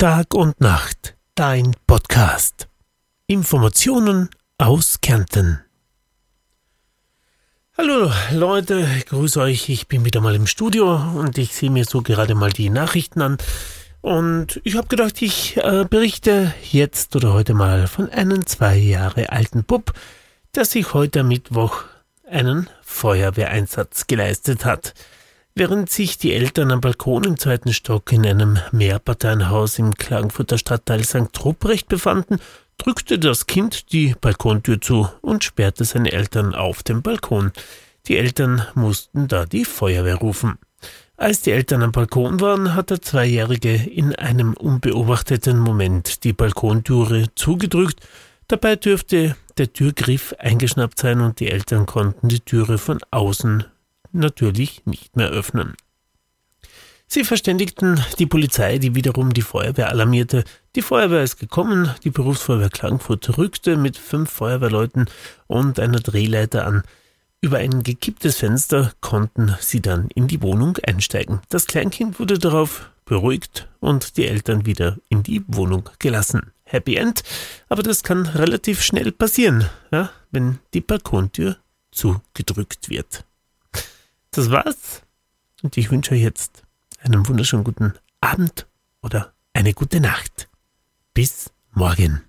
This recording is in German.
Tag und Nacht, dein Podcast. Informationen aus Kärnten. Hallo Leute, ich grüße euch. Ich bin wieder mal im Studio und ich sehe mir so gerade mal die Nachrichten an. Und ich habe gedacht, ich äh, berichte jetzt oder heute mal von einem zwei Jahre alten Bub, der sich heute Mittwoch einen Feuerwehreinsatz geleistet hat. Während sich die Eltern am Balkon im zweiten Stock in einem Mehrparteienhaus im Klagenfurter Stadtteil St. Ruprecht befanden, drückte das Kind die Balkontür zu und sperrte seine Eltern auf dem Balkon. Die Eltern mussten da die Feuerwehr rufen. Als die Eltern am Balkon waren, hat der Zweijährige in einem unbeobachteten Moment die Balkontüre zugedrückt. Dabei dürfte der Türgriff eingeschnappt sein und die Eltern konnten die Türe von außen natürlich nicht mehr öffnen. Sie verständigten die Polizei, die wiederum die Feuerwehr alarmierte. Die Feuerwehr ist gekommen, die Berufsfeuerwehr Klagenfurt rückte mit fünf Feuerwehrleuten und einer Drehleiter an. Über ein gekipptes Fenster konnten sie dann in die Wohnung einsteigen. Das Kleinkind wurde darauf beruhigt und die Eltern wieder in die Wohnung gelassen. Happy End, aber das kann relativ schnell passieren, ja, wenn die Balkontür zugedrückt wird. Das war's und ich wünsche euch jetzt einen wunderschönen guten Abend oder eine gute Nacht. Bis morgen.